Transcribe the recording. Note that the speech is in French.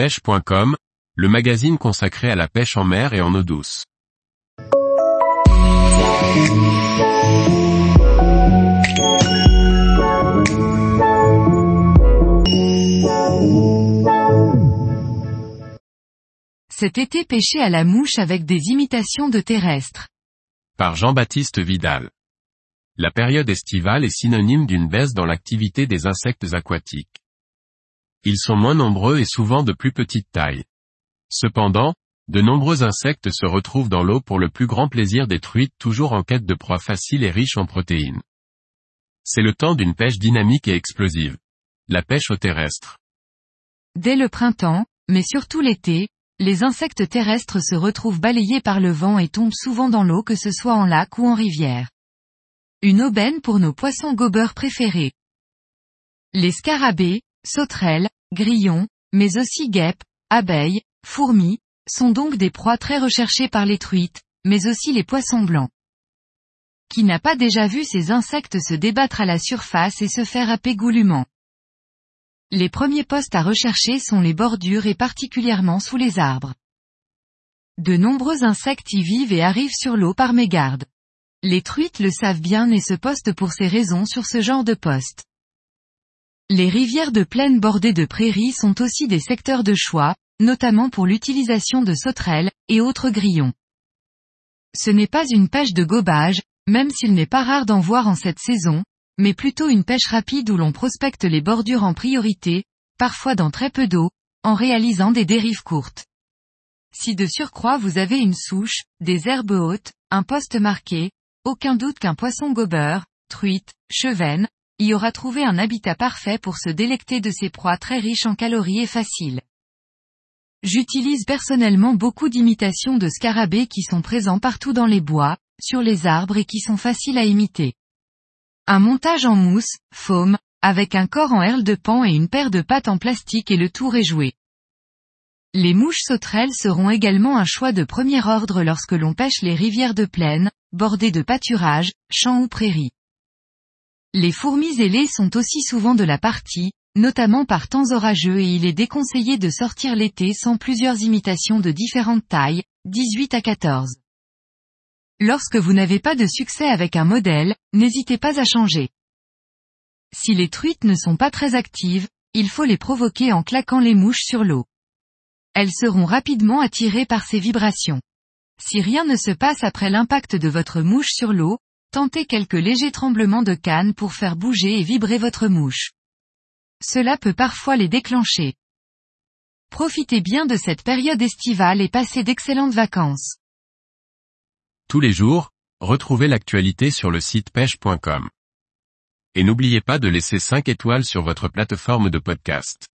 pêche.com, le magazine consacré à la pêche en mer et en eau douce. Cet été pêché à la mouche avec des imitations de terrestres. Par Jean-Baptiste Vidal. La période estivale est synonyme d'une baisse dans l'activité des insectes aquatiques. Ils sont moins nombreux et souvent de plus petite taille. Cependant, de nombreux insectes se retrouvent dans l'eau pour le plus grand plaisir des truites toujours en quête de proies faciles et riches en protéines. C'est le temps d'une pêche dynamique et explosive. La pêche au terrestre. Dès le printemps, mais surtout l'été, les insectes terrestres se retrouvent balayés par le vent et tombent souvent dans l'eau que ce soit en lac ou en rivière. Une aubaine pour nos poissons gobeurs préférés. Les scarabées, sauterelles, grillons, mais aussi guêpes, abeilles, fourmis, sont donc des proies très recherchées par les truites, mais aussi les poissons blancs. Qui n'a pas déjà vu ces insectes se débattre à la surface et se faire happer goulûment? Les premiers postes à rechercher sont les bordures et particulièrement sous les arbres. De nombreux insectes y vivent et arrivent sur l'eau par mégarde. Les truites le savent bien et se postent pour ces raisons sur ce genre de poste. Les rivières de plaine bordées de prairies sont aussi des secteurs de choix, notamment pour l'utilisation de sauterelles, et autres grillons. Ce n'est pas une pêche de gobage, même s'il n'est pas rare d'en voir en cette saison, mais plutôt une pêche rapide où l'on prospecte les bordures en priorité, parfois dans très peu d'eau, en réalisant des dérives courtes. Si de surcroît vous avez une souche, des herbes hautes, un poste marqué, aucun doute qu'un poisson gobeur, truite, chevenne, y aura trouvé un habitat parfait pour se délecter de ces proies très riches en calories et faciles. J'utilise personnellement beaucoup d'imitations de scarabées qui sont présents partout dans les bois, sur les arbres et qui sont faciles à imiter. Un montage en mousse, foam, avec un corps en herle de pan et une paire de pattes en plastique et le tour est joué. Les mouches sauterelles seront également un choix de premier ordre lorsque l'on pêche les rivières de plaine, bordées de pâturages, champs ou prairies. Les fourmis ailées sont aussi souvent de la partie, notamment par temps orageux et il est déconseillé de sortir l'été sans plusieurs imitations de différentes tailles, 18 à 14. Lorsque vous n'avez pas de succès avec un modèle, n'hésitez pas à changer. Si les truites ne sont pas très actives, il faut les provoquer en claquant les mouches sur l'eau. Elles seront rapidement attirées par ces vibrations. Si rien ne se passe après l'impact de votre mouche sur l'eau, Tentez quelques légers tremblements de canne pour faire bouger et vibrer votre mouche. Cela peut parfois les déclencher. Profitez bien de cette période estivale et passez d'excellentes vacances. Tous les jours, retrouvez l'actualité sur le site pêche.com. Et n'oubliez pas de laisser 5 étoiles sur votre plateforme de podcast.